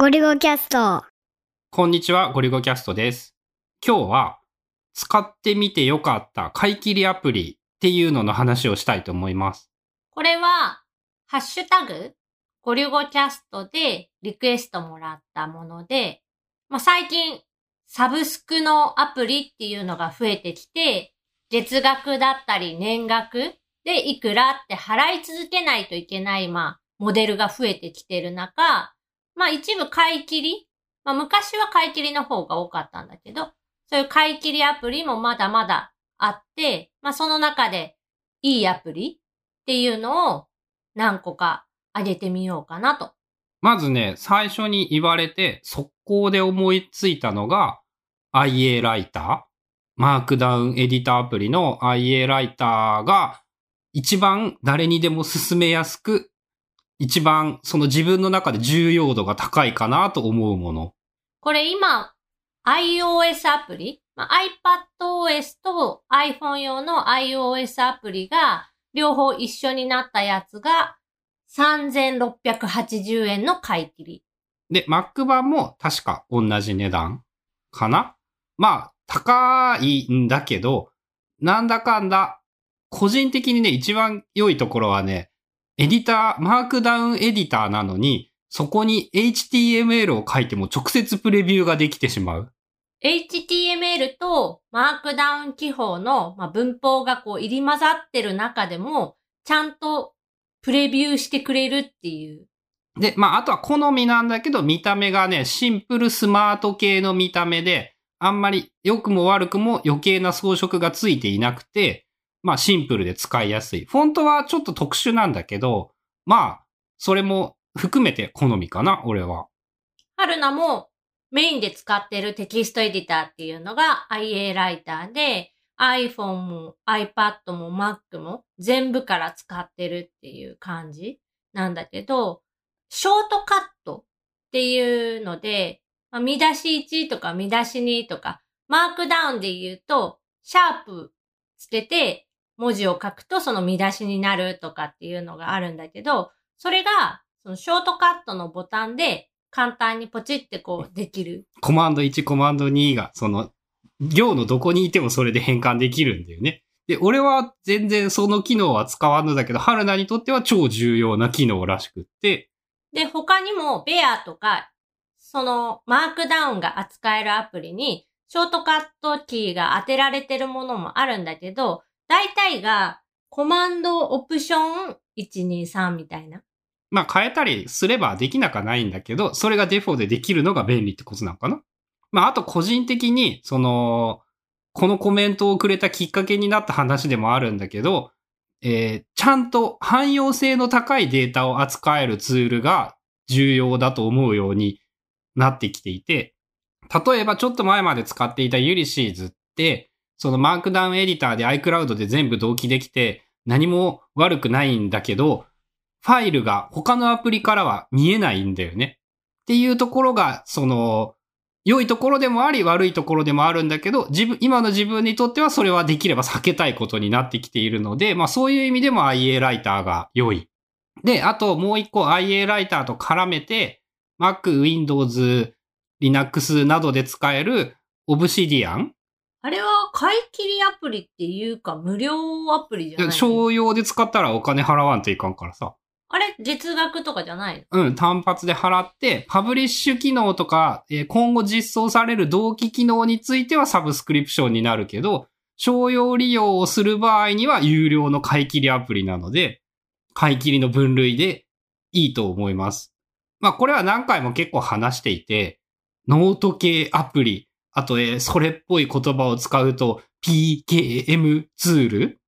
ゴリゴキャスト。こんにちは、ゴリゴキャストです。今日は、使ってみてよかった買い切りアプリっていうのの話をしたいと思います。これは、ハッシュタグ、ゴリゴキャストでリクエストもらったもので、まあ、最近、サブスクのアプリっていうのが増えてきて、月額だったり年額でいくらって払い続けないといけない、まあ、モデルが増えてきてる中、まあ一部買い切り、まあ昔は買い切りの方が多かったんだけど、そういう買い切りアプリもまだまだあって、まあその中でいいアプリっていうのを何個か上げてみようかなと。まずね、最初に言われて、速攻で思いついたのが、IA ライター。マークダウンエディターアプリの IA ライターが、一番誰にでも進めやすく、一番その自分の中で重要度が高いかなと思うもの。これ今、iOS アプリ、まあ、iPadOS と iPhone 用の iOS アプリが両方一緒になったやつが3680円の買い切り。で、Mac 版も確か同じ値段かな？まあ、高いんだけど、なんだかんだ、個人的にね、一番良いところはね、エディター、マークダウンエディターなのに、そこに HTML を書いても直接プレビューができてしまう。HTML とマークダウン記法の、まあ、文法がこう入り混ざってる中でも、ちゃんとプレビューしてくれるっていう。で、まあ、あとは好みなんだけど、見た目がね、シンプルスマート系の見た目で、あんまり良くも悪くも余計な装飾がついていなくて、まあシンプルで使いやすい。フォントはちょっと特殊なんだけど、まあ、それも含めて好みかな、俺は。春菜もメインで使ってるテキストエディターっていうのが IA ライターで、iPhone も iPad も Mac も全部から使ってるっていう感じなんだけど、ショートカットっていうので、まあ見出し1とか見出し2とか、マークダウンで言うと、シャープつけて文字を書くとその見出しになるとかっていうのがあるんだけど、それが、そのショートカットのボタンで簡単にポチってこうできる。コマンド1、コマンド2が、その、行のどこにいてもそれで変換できるんだよね。で、俺は全然その機能は使わんのだけど、春菜にとっては超重要な機能らしくって、で、他にもベアとか、そのマークダウンが扱えるアプリに、ショートカットキーが当てられてるものもあるんだけど、大体がコマンドオプション123みたいな。まあ変えたりすればできなくはないんだけど、それがデフォでできるのが便利ってことなのかなまああと個人的に、その、このコメントをくれたきっかけになった話でもあるんだけど、えーちゃんと汎用性の高いデータを扱えるツールが重要だと思うようになってきていて、例えばちょっと前まで使っていたユリシーズって、そのマークダウンエディターで iCloud で全部同期できて何も悪くないんだけど、ファイルが他のアプリからは見えないんだよね。っていうところが、その、良いところでもあり悪いところでもあるんだけど、自分、今の自分にとってはそれはできれば避けたいことになってきているので、まあそういう意味でも IA ライターが良い。で、あともう一個 IA ライターと絡めて、Mac、Windows、Linux などで使える Obsidian あれは買い切りアプリっていうか無料アプリじゃない商用で使ったらお金払わんといかんからさ。あれ月額とかじゃないうん、単発で払って、パブリッシュ機能とか、えー今後実装される同期機能についてはサブスクリプションになるけど、商用利用をする場合には有料の買い切りアプリなので、買い切りの分類でいいと思います。まあこれは何回も結構話していて、ノート系アプリ、あと、えそれっぽい言葉を使うと PKM ツール？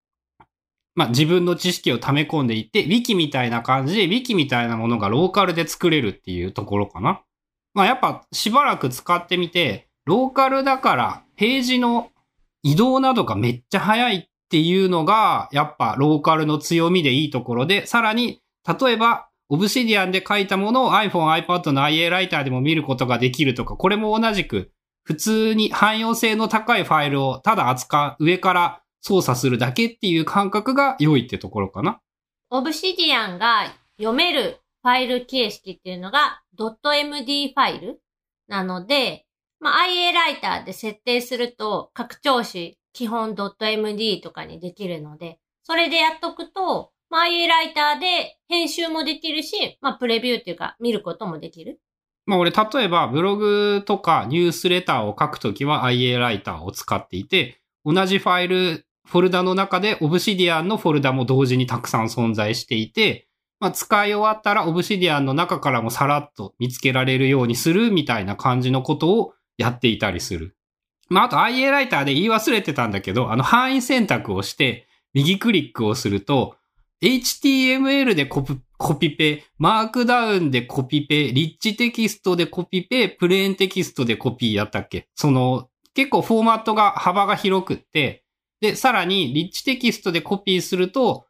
まあ自分の知識を溜め込んでいって、 Wiki みたいな感じで、 Wiki みたいなものがローカルで作れるっていうところかな。まあやっぱしばらく使ってみて、ローカルだからページの移動などがめっちゃ早いっていうのが、やっぱローカルの強みでいいところで、さらに、例えば、オブシディアンで書いたものを iPhone、iPad の IA ライターでも見ることができるとか、これも同じく、普通に汎用性の高いファイルをただ扱う、上から操作するだけっていう感覚が良いってところかな。オブシディアンが読めるファイル形式っていうのが .md ファイルなので、まあ、IA ライターで設定すると拡張子基本 .md とかにできるので、それでやっとくと、まあ、IA ライターで編集もできるし、まあ、プレビューっていうか見ることもできる。まあ俺、例えばブログとかニュースレターを書くときは IA ライターを使っていて、同じファイル、フォルダの中で Obsidian のフォルダも同時にたくさん存在していて、まあ、使い終わったら Obsidian の中からもさらっと見つけられるようにするみたいな感じのことをやっていたりする。まあ、あと IA ライターで言い忘れてたんだけど、あの範囲選択をして右クリックをすると、HTML でコピコピペ、マークダウンでコピペ、リッチテキストでコピペ、プレーンテキストでコピーやったっけ？その、結構フォーマットが幅が広くって、で、さらにリッチテキストでコピーすると、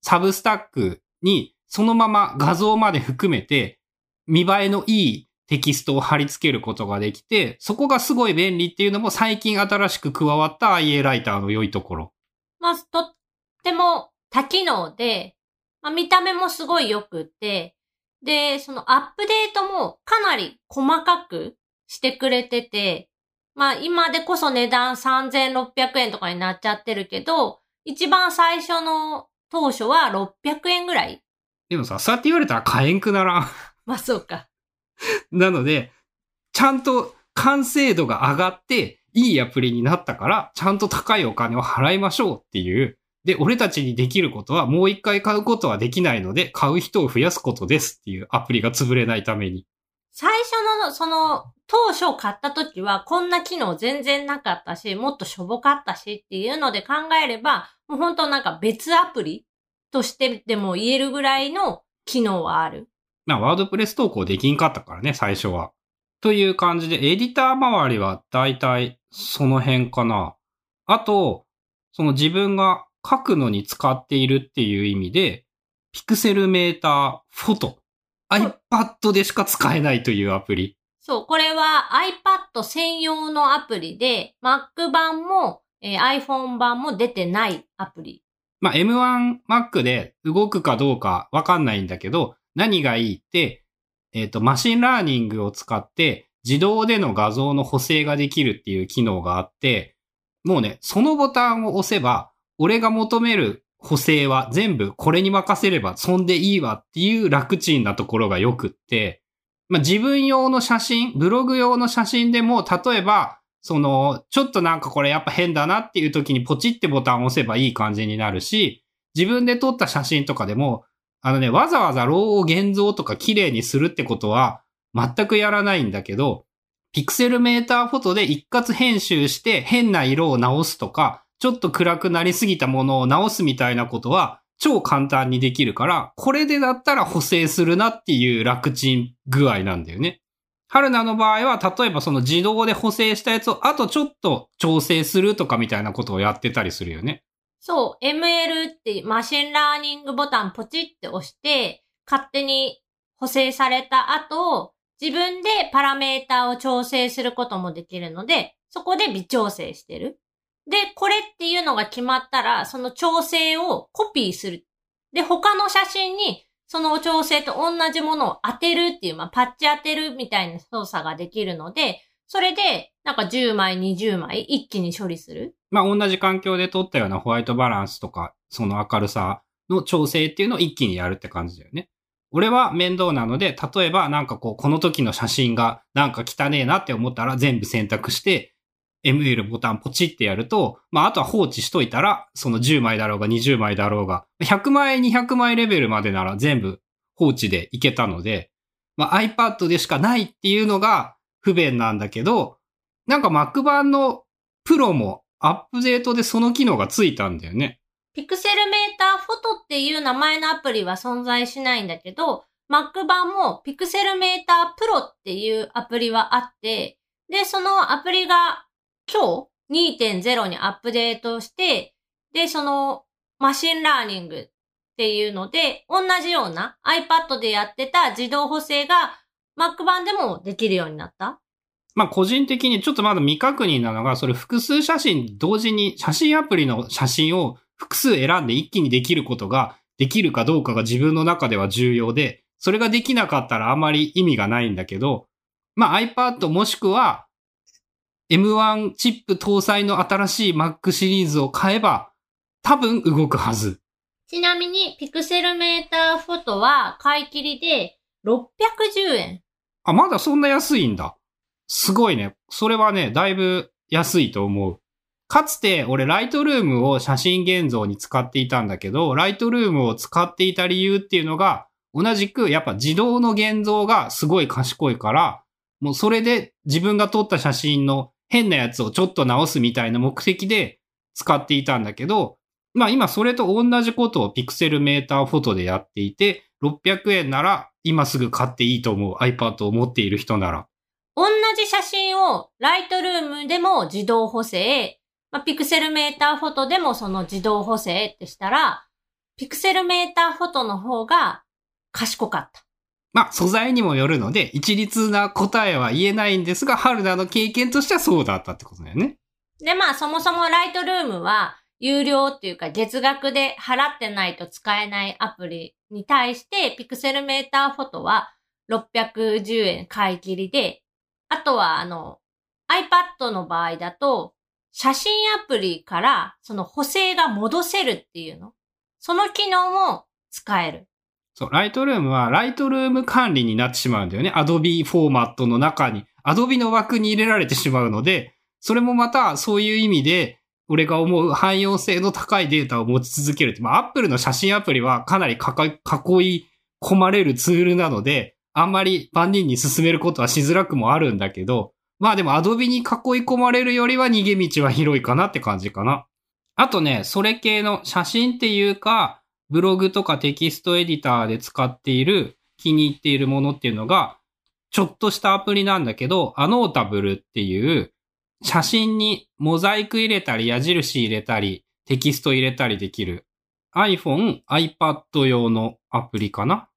サブスタックにそのまま画像まで含めて、見栄えのいいテキストを貼り付けることができて、そこがすごい便利っていうのも最近新しく加わった IA ライターの良いところ。まあ、とっても多機能で、まあ、見た目もすごい良くって、で、そのアップデートもかなり細かくしてくれてて、まあ今でこそ値段3600円とかになっちゃってるけど、一番最初の当初は600円ぐらい。でもさ、そうやって言われたら買えんくならん。まあそうか。なので、ちゃんと完成度が上がって、いいアプリになったから、ちゃんと高いお金を払いましょうっていうで、俺たちにできることはもう一回買うことはできないので、買う人を増やすことですっていうアプリが潰れないために。最初の、その、当初買った時はこんな機能全然なかったし、もっとしょぼかったしっていうので考えれば、もう本当なんか別アプリとしてでも言えるぐらいの機能はある。まあ、ワードプレス投稿できんかったからね、最初は。という感じで、エディター周りはだいたいその辺かな。あと、その自分が書くのに使っているっていう意味で、 Pixelmator Photo。iPad でしか使えないというアプリ。そう、これは iPad 専用のアプリで、Mac 版も、えー、iPhone 版も出てないアプリ。まあ、M1 Mac で動くかどうかわかんないんだけど、何がいいって、えっ、ー、と、 machine learning を使って自動での画像の補正ができるっていう機能があって、もうね、そのボタンを押せば、俺が求める補正は全部これに任せればそんでいいわっていう楽ちんなところがよくって、まあ、自分用の写真、ブログ用の写真でも、例えば、その、ちょっとなんかこれやっぱ変だなっていう時にポチってボタンを押せばいい感じになるし、自分で撮った写真とかでも、あのね、わざわざローを現像とか綺麗にするってことは全くやらないんだけど、Pixelmator Photo で一括編集して変な色を直すとか、ちょっと暗くなりすぎたものを直すみたいなことは超簡単にできるから、これでだったら補正するなっていう楽ちん具合なんだよね。春菜の場合は、例えばその自動で補正したやつをあとちょっと調整するとかみたいなことをやってたりするよね。そう、ML って machine learning ボタンポチって押して、勝手に補正された後、自分でパラメータを調整することもできるので、そこで微調整してる。で、これっていうのが決まったら、その調整をコピーする。で、他の写真にその調整と同じものを当てるっていう、まあ、パッチ当てるみたいな操作ができるので、それで、なんか10枚、20枚一気に処理する。まあ、同じ環境で撮ったようなホワイトバランスとか、その明るさの調整っていうのを一気にやるって感じだよね。俺は面倒なので、例えばなんかこう、この時の写真がなんか汚ねえなって思ったら全部選択して、ML ボタンポチってやると、まあ、あとは放置しといたら、その10枚だろうが20枚だろうが、100枚、200枚レベルまでなら全部放置でいけたので、まあ、iPad でしかないっていうのが不便なんだけど、なんか Mac 版のプロもアップデートでその機能がついたんだよね。Pixelmator Photo っていう名前のアプリは存在しないんだけど、Mac 版も Pixelmator Pro っていうアプリはあって、で、そのアプリが今日2.0にアップデートして、で、その machine learning っていうので、同じような iPad でやってた自動補正が Mac 版でもできるようになった？まあ個人的にちょっとまだ未確認なのが、それ複数写真同時に写真アプリの写真を複数選んで一気にできることができるかどうかが自分の中では重要で、それができなかったらあまり意味がないんだけど、まあ iPad もしくは M1 チップ搭載の新しい Mac シリーズを買えば多分動くはず。ちなみに、ピクセルメーターフォトは買い切りで610円。あ、まだそんな安いんだ。すごいね。それはね、だいぶ安いと思う。かつて俺ライトルームを写真現像に使っていたんだけど、ライトルームを使っていた理由っていうのが、同じくやっぱ自動の現像がすごい賢いから、もうそれで自分が撮った写真の変なやつをちょっと直すみたいな目的で使っていたんだけど、まあ今それと同じことをピクセルメーターフォトでやっていて、600円なら今すぐ買っていいと思う iPad を持っている人なら。同じ写真をライトルームでも自動補正、まあ、ピクセルメーターフォトでもその自動補正ってしたら、ピクセルメーターフォトの方が賢かった。まあ素材にもよるので、一律な答えは言えないんですが、春菜の経験としてはそうだったってことだよね。で、まあそもそもライトルームは有料っていうか月額で払ってないと使えないアプリに対して、ピクセルメーターフォトは610円買い切りで、あとはあの iPad の場合だと、写真アプリからその補正が戻せるっていうの。その機能も使える。そう、ライトルームはライトルーム管理になってしまうんだよね。Adobe フォーマットの中に、Adobe の枠に入れられてしまうので、それもまたそういう意味で、俺が思う汎用性の高いデータを持ち続けるって。まあ、Apple の写真アプリはかなり囲い込まれるツールなので、あんまり万人に進めることはしづらくもあるんだけど、まあでも Adobe に囲い込まれるよりは逃げ道は広いかなって感じかな。あとね、それ系の写真っていうか、ブログとかテキストエディターで使っている気に入っているものっていうのが、ちょっとしたアプリなんだけど、アノータブルっていう写真にモザイク入れたり矢印入れたりテキスト入れたりできる iPhone、iPad 用のアプリかな？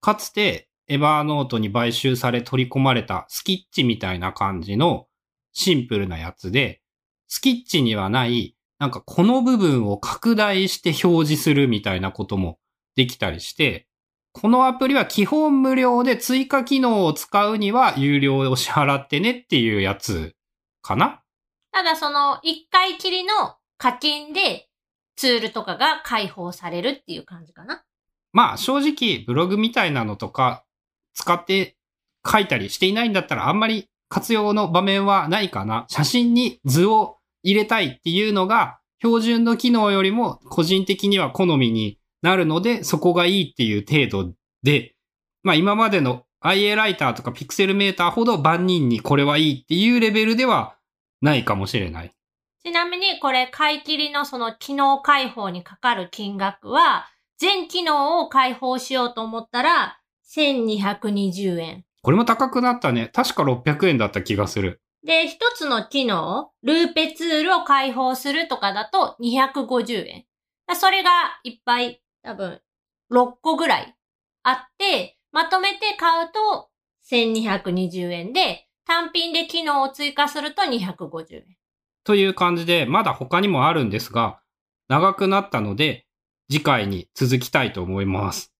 かつてエバーノートに買収され取り込まれたスキッチみたいな感じのシンプルなやつで、スキッチにはないなんかこの部分を拡大して表示するみたいなこともできたりして、このアプリは基本無料で追加機能を使うには有料を支払ってねっていうやつかなただその一回きりの課金でツールとかが開放されるっていう感じかな。まあ正直ブログみたいなのとか使って書いたりしていないんだったらあんまり活用の場面はないかな。写真に図を入れたいっていうのが標準の機能よりも個人的には好みになるのでそこがいいっていう程度で、まあ今までの IA ライターとかピクセルメーターほど万人にこれはいいっていうレベルではないかもしれない。ちなみにこれ買い切りのその機能開放にかかる金額は全機能を開放しようと思ったら1220円。これも高くなったね。確か600円だった気がする。で、一つの機能、ルーペツールを開放するとかだと250円。それがいっぱい多分6個ぐらいあって、まとめて買うと1220円で、単品で機能を追加すると250円。という感じで、まだ他にもあるんですが、長くなったので、次回に続きたいと思います。